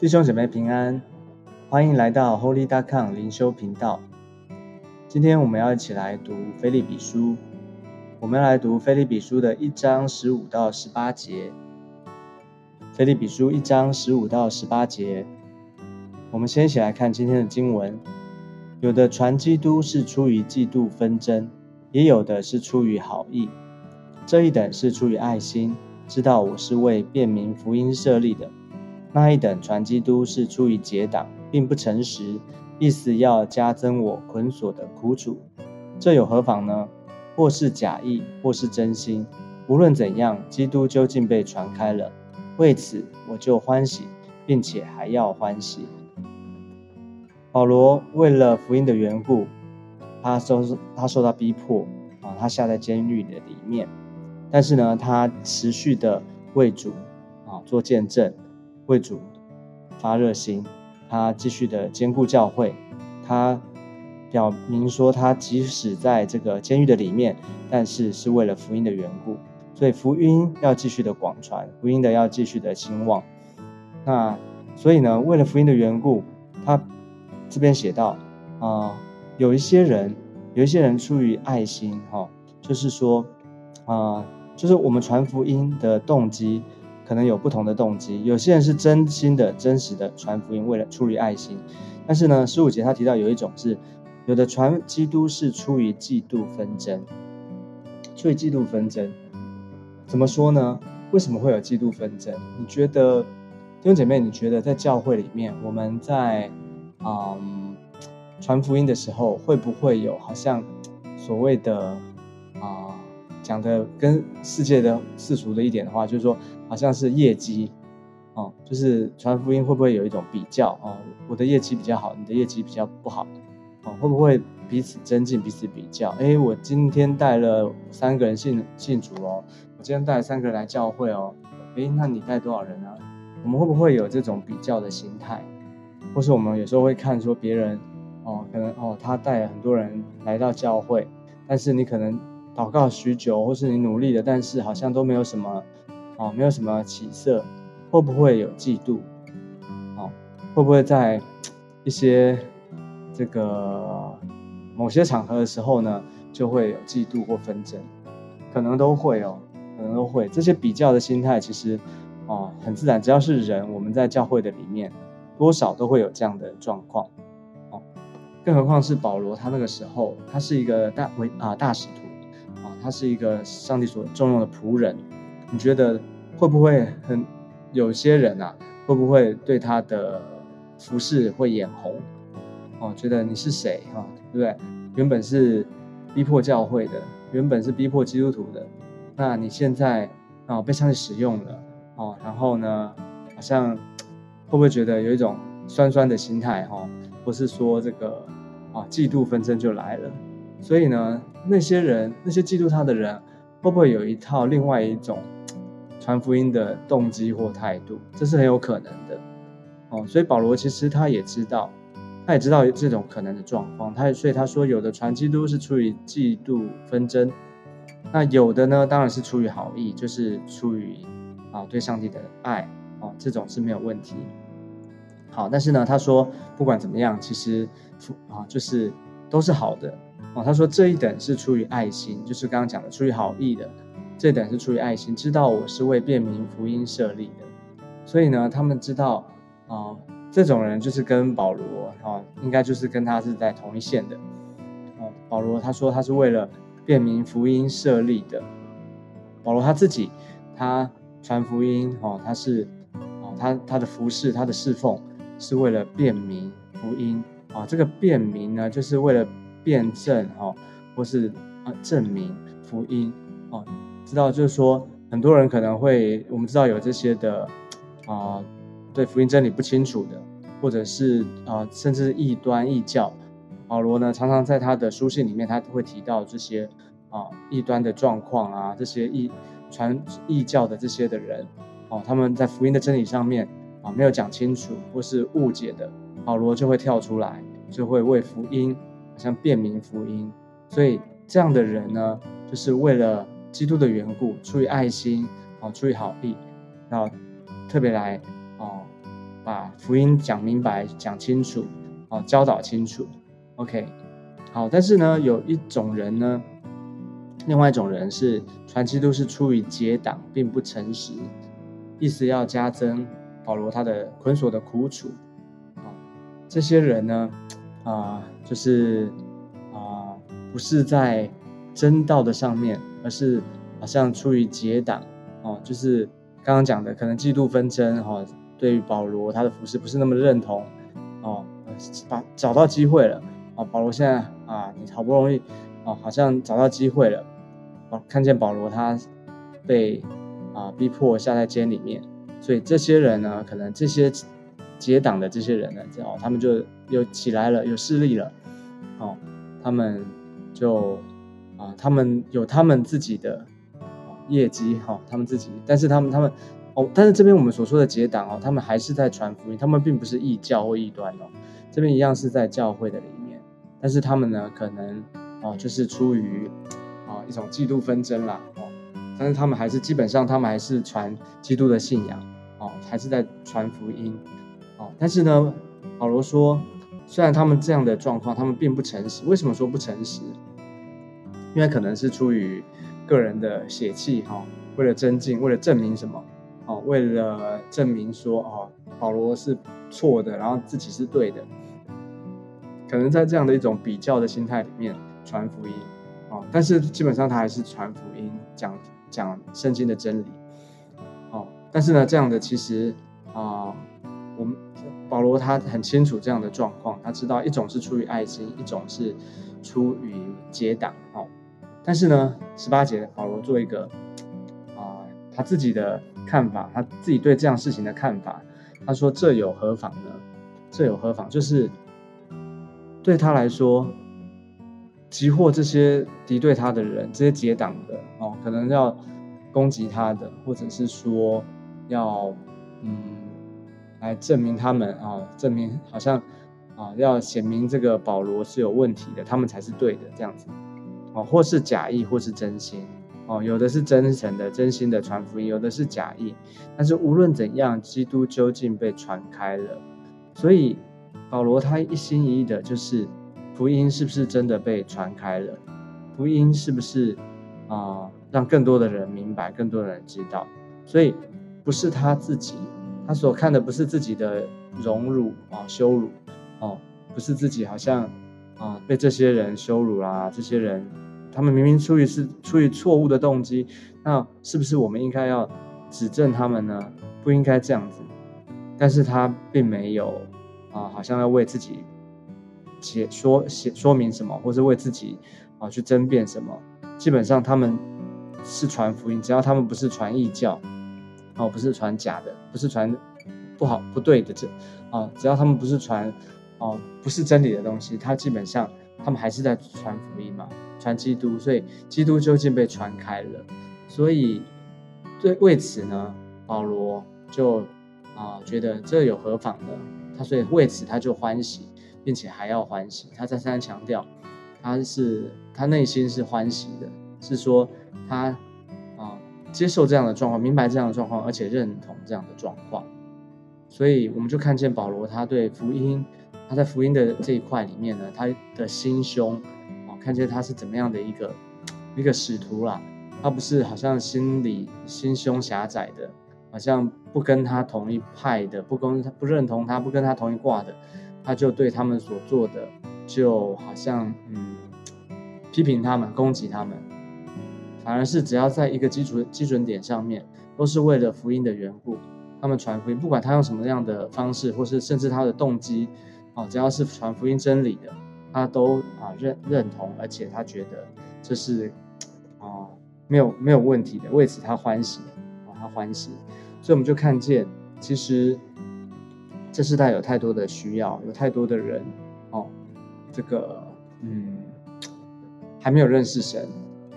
弟兄姐妹平安，欢迎来到 Holy d a c o m 灵修频道。今天我们要一起来读《菲利比书》，我们来读《菲利比书》的一章十五到十八节。《菲利比书》一章十五到十八节，我们先一起来看今天的经文。有的传基督是出于嫉妒纷争，也有的是出于好意。这一等是出于爱心，知道我是为便民福音设立的；那一等传基督是出于结党，并不诚实，意思要加增我捆锁的苦楚。这有何妨呢？或是假意，或是真心，无论怎样，基督究竟被传开了。为此，我就欢喜，并且还要欢喜。保罗为了福音的缘故，他受他受到逼迫啊，他下在监狱的里面。但是呢，他持续的为主啊做见证，为主发热心，他继续的兼顾教会，他表明说，他即使在这个监狱的里面，但是是为了福音的缘故，所以福音要继续的广传，福音的要继续的兴旺。那所以呢，为了福音的缘故，他这边写到啊，有一些人，有一些人出于爱心哈，就是说啊。就是我们传福音的动机，可能有不同的动机。有些人是真心的、真实的传福音，为了出于爱心。但是呢，十五节他提到有一种是，有的传基督是出于嫉妒纷争。出于嫉妒纷争，怎么说呢？为什么会有嫉妒纷争？你觉得弟兄姐妹，你觉得在教会里面，我们在嗯传福音的时候，会不会有好像所谓的？讲的跟世界的世俗的一点的话，就是说，好像是业绩，哦，就是传福音会不会有一种比较哦？我的业绩比较好，你的业绩比较不好，哦，会不会彼此增进、彼此比较？哎，我今天带了三个人信信主哦，我今天带了三个人来教会哦，哎，那你带多少人啊？我们会不会有这种比较的心态？或是我们有时候会看说别人，哦，可能哦，他带了很多人来到教会，但是你可能。祷告许久，或是你努力了，但是好像都没有什么，哦，没有什么起色，会不会有嫉妒？哦，会不会在一些这个某些场合的时候呢，就会有嫉妒或纷争？可能都会哦，可能都会。这些比较的心态，其实哦，很自然。只要是人，我们在教会的里面，多少都会有这样的状况。哦，更何况是保罗，他那个时候，他是一个大为啊大使徒。他是一个上帝所重用的仆人，你觉得会不会很有些人啊，会不会对他的服饰会眼红？哦，觉得你是谁哈，对不对？原本是逼迫教会的，原本是逼迫基督徒的，那你现在啊被上帝使用了哦，然后呢，好像会不会觉得有一种酸酸的心态哈？不是说这个啊嫉妒纷争就来了？所以呢，那些人，那些嫉妒他的人，会不会有一套另外一种传福音的动机或态度？这是很有可能的，哦。所以保罗其实他也知道，他也知道这种可能的状况。他所以他说，有的传基督是出于嫉妒纷争，那有的呢，当然是出于好意，就是出于啊对上帝的爱，哦，这种是没有问题。好，但是呢，他说不管怎么样，其实啊就是都是好的。哦，他说这一等是出于爱心，就是刚刚讲的出于好意的，这一等是出于爱心，知道我是为便民福音设立的，所以呢，他们知道啊，这种人就是跟保罗啊，应该就是跟他是在同一线的。哦，保罗他说他是为了便民福音设立的，保罗他自己他传福音哦，他是哦，他他的服饰他的侍奉是为了便民福音啊，这个便民呢，就是为了。辩证哈，或是啊证明福音哦，知道就是说很多人可能会，我们知道有这些的啊，对福音真理不清楚的，或者是啊甚至异端异教，保罗呢常常在他的书信里面，他会提到这些啊异端的状况啊，这些异传异教的这些的人哦，他们在福音的真理上面啊没有讲清楚或是误解的，保罗就会跳出来，就会为福音。像便民福音，所以这样的人呢，就是为了基督的缘故，出于爱心啊，出于好意，然后特别来啊，把福音讲明白、讲清楚，啊，教导清楚。OK，好，但是呢，有一种人呢，另外一种人是传基督是出于结党，并不诚实，意思要加增保罗他的捆锁的苦楚。啊，这些人呢，啊，就是啊，不是在真道的上面，而是好像出于结党，哦，就是刚刚讲的，可能嫉妒纷争，哈。对于保罗他的服饰不是那么认同，哦，把找到机会了，啊，保罗现在啊，你好不容易，哦，好像找到机会了，哦，看见保罗他被啊逼迫下在监里面，所以这些人呢，可能这些结党的这些人呢，哦，他们就有起来了，有势力了，哦，他们就啊，他们有他们自己的业绩，哈，他们自己，但是他们他们。哦，但是这边我们所说的结党哦，他们还是在传福音，他们并不是异教或异端哦，这边一样是在教会的里面，但是他们呢，可能哦，就是出于啊一种嫉妒纷争啦哦，但是他们还是基本上他们还是传基督的信仰哦，还是在传福音哦，但是呢，保罗说，虽然他们这样的状况，他们并不诚实，为什么说不诚实？因为可能是出于个人的血气哈，为了增进，为了证明什么？哦，为了证明说哦，保罗是错的，然后自己是对的，可能在这样的一种比较的心态里面传福音，哦，但是基本上他还是传福音，讲讲圣经的真理，哦，但是呢，这样的其实啊，我们保罗他很清楚这样的状况，他知道一种是出于爱心，一种是出于结党，哦，但是呢，十八节保罗做一个啊，他自己的。看法，他自己对这样事情的看法，他说：“这有何妨呢？这有何妨？就是对他来说，集获这些敌对他的人，这些结党的哦，可能要攻击他的，或者是说要嗯来证明他们啊，证明好像啊要显明这个保罗是有问题的，他们才是对的这样子哦，或是假意，或是真心。”哦，有的是真诚的、真心的传福音，有的是假意。但是无论怎样，基督究竟被传开了。所以保罗他一心一意的就是福音是不是真的被传开了？福音是不是啊让更多的人明白、更多的人知道？所以不是他自己，他所看的不是自己的荣辱啊、羞辱哦，不是自己好像啊被这些人羞辱啦，这些人。他们明明出于是出于错误的动机，那是不是我们应该要指正他们呢？不应该这样子。但是他并没有啊，好像要为自己解说写说明什么，或是为自己啊去争辩什么。基本上他们是传福音，只要他们不是传异教，哦，不是传假的，不是传不好不对的这啊，只要他们不是传哦不是真理的东西，他基本上他们还是在传福音嘛。传基督，所以基督究竟被传开了，所以对为此呢，保罗就啊觉得这有何妨呢？他所以为此他就欢喜，并且还要欢喜。他再三强调，他是他内心是欢喜的，是说他接受这样的状况，明白这样的状况，而且认同这样的状况。所以我们就看见保罗他对福音，他在福音的这一块里面呢，他的心胸啊。看见他是怎么样的一个一个使徒啦，他不是好像心里心胸狭窄的，好像不跟他同一派的，不跟他不认同他，不跟他同一挂的，他就对他们所做的就好像嗯批评他们，攻击他们，反而是只要在一个基础基准点上面，都是为了福音的缘故，他们传福音，不管他用什么样的方式，或是甚至他的动机，哦，只要是传福音真理的。他都啊认认同，而且他觉得这是啊没有没有问题的，为此他欢喜啊他欢喜，所以我们就看见，其实这世代有太多的需要，有太多的人哦，这个嗯还没有认识神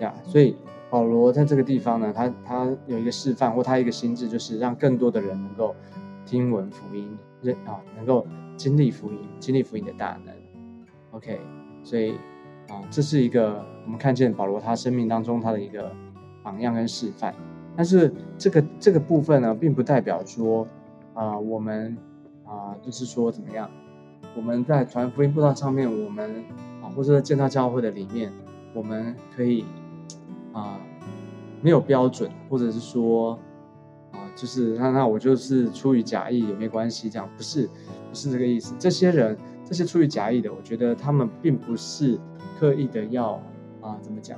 呀，所以保罗在这个地方呢，他他有一个示范或他一个心智，就是让更多的人能够听闻福音，认啊能够经历福音，经历福音的大能。OK，所以啊，这是一个我们看见保罗他生命当中他的一个榜样跟示范。但是这个这个部分呢，并不代表说啊，我们啊，就是说怎么样？我们在传福音布道上面，我们啊，或者在建造教会的里面，我们可以啊，没有标准，或者是说啊，就是那那我就是出于假意也没关系，这样不是不是这个意思。这些人，这些出于假意的，我觉得他们并不是刻意的要啊，怎么讲？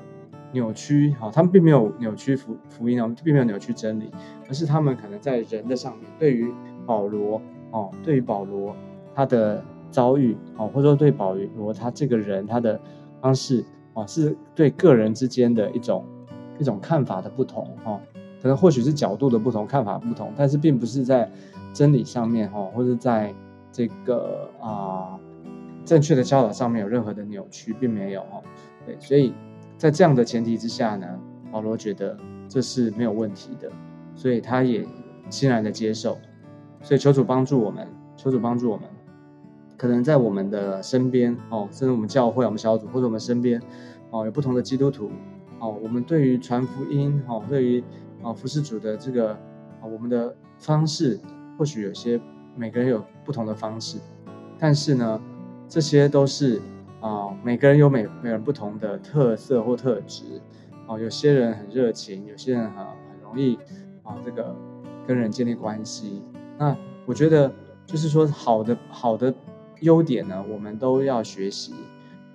扭曲，好，他们并没有扭曲福福音哦，并没有扭曲真理，而是他们可能在人的上面，对于保罗哦，对于保罗他的遭遇哦，或者说对保罗他这个人他的方式是对个人之间的一种一种看法的不同哦，可能或许是角度的不同，看法不同，但是并不是在真理上面哈，或者在这个啊正确的教导上面有任何的扭曲，并没有哦，对，所以。在这样的前提之下呢，保罗觉得这是没有问题的，所以他也欣然的接受。所以求主帮助我们，求主帮助我们。可能在我们的身边哦，甚至我们教会、我们小组或者我们身边哦，有不同的基督徒哦，我们对于传福音哦，对于啊服侍主的这个啊，我们的方式或许有些每个人有不同的方式，但是呢，这些都是。啊，每个人有每每人不同的特色或特质，哦，有些人很热情，有些人很很容易啊，这个跟人建立关系。那我觉得就是说，好的好的优点呢，我们都要学习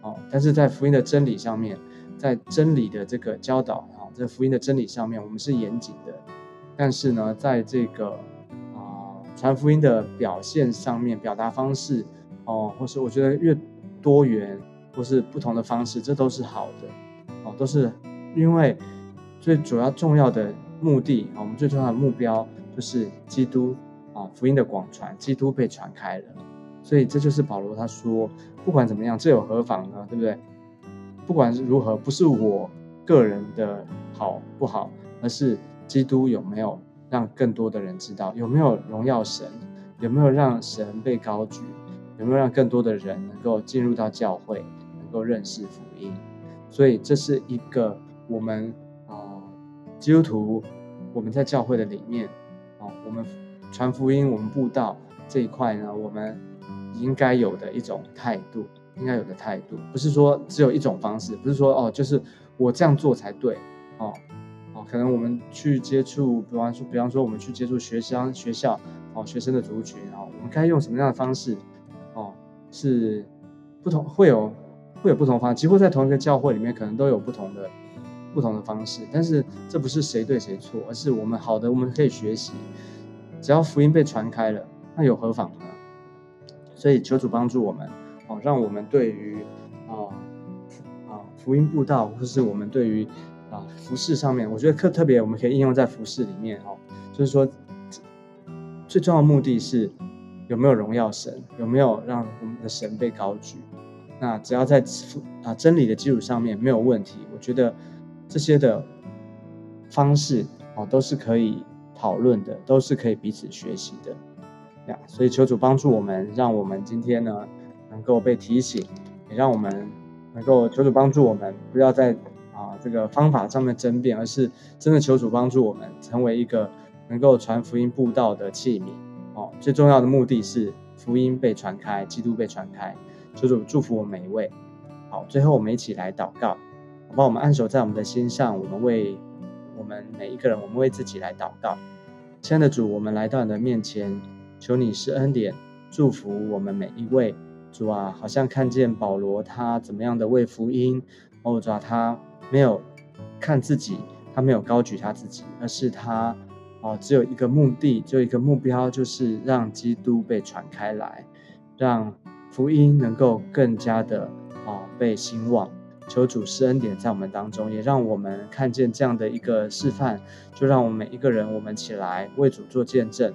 哦。但是在福音的真理上面，在真理的这个教导啊，在福音的真理上面，我们是严谨的。但是呢，在这个啊传福音的表现上面，表达方式哦，或是我觉得越。多元或是不同的方式，这都是好的，哦，都是因为最主要重要的目的，我们最重要的目标就是基督啊，福音的广传，基督被传开了，所以这就是保罗他说，不管怎么样，这有何妨呢？对不对？不管是如何，不是我个人的好不好，而是基督有没有让更多的人知道，有没有荣耀神，有没有让神被高举。有没有让更多的人能够进入到教会，能够认识福音？所以这是一个我们啊基督徒我们在教会的里面啊，我们传福音、我们布道这一块呢，我们应该有的一种态度，应该有的态度，不是说只有一种方式，不是说哦，就是我这样做才对哦哦，可能我们去接触，比方说，比方说我们去接触学生学校哦学生的族群啊，我们该用什么样的方式哦？是不同会有会有不同方式，几乎在同一个教会里面，可能都有不同的不同的方式。但是这不是谁对谁错，而是我们好的我们可以学习。只要福音被传开了，那有何妨呢？所以求主帮助我们哦，让我们对于啊啊福音布道，或是我们对于啊服饰上面，我觉得特特别我们可以应用在服饰里面哦，就是说最重要的目的是。有没有荣耀神？有没有让我们的神被高举？那只要在啊真理的基础上面没有问题，我觉得这些的方式哦都是可以讨论的，都是可以彼此学习的呀。所以求主帮助我们，让我们今天呢能够被提醒，也让我们能够求主帮助我们，不要在啊这个方法上面争辩，而是真的求主帮助我们成为一个能够传福音布道的器皿。哦，最重要的目的是福音被传开，基督被传开，求主祝福我们每一位。好，最后我们一起来祷告，把我们按守在我们的心上，我们为我们每一个人，我们为自己来祷告。亲爱的主，我们来到你的面前，求你施恩典，祝福我们每一位。主啊，好像看见保罗他怎么样的为福音，哦，主啊，他没有看自己，他没有高举他自己，而是他。哦，只有一个目的，只有一个目标，就是让基督被传开来，让福音能够更加的啊被兴旺。求主施恩典在我们当中，也让我们看见这样的一个示范。就让我们每一个人，我们起来为主做见证，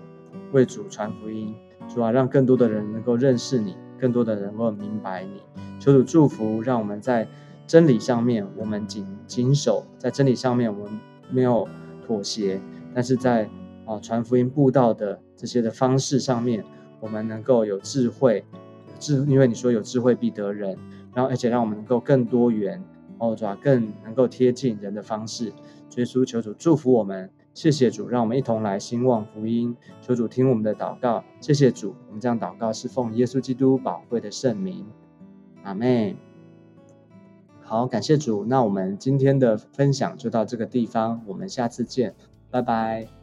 为主传福音，主啊，让更多的人能够认识你，更多的人能够明白你。求主祝福，让我们在真理上面，我们谨谨守在真理上面，我们没有妥协。但是在啊传福音布道的这些的方式上面，我们能够有智慧，智，因为你说有智慧必得人，然后而且让我们能够更多元，哦，主要更能够贴近人的方式，耶稣求主祝福我们。谢谢主，让我们一同来兴旺福音。求主听我们的祷告，谢谢主。我们这样祷告是奉耶稣基督宝贵的圣名，阿妹。好，感谢主。那我们今天的分享就到这个地方，我们下次见，拜拜。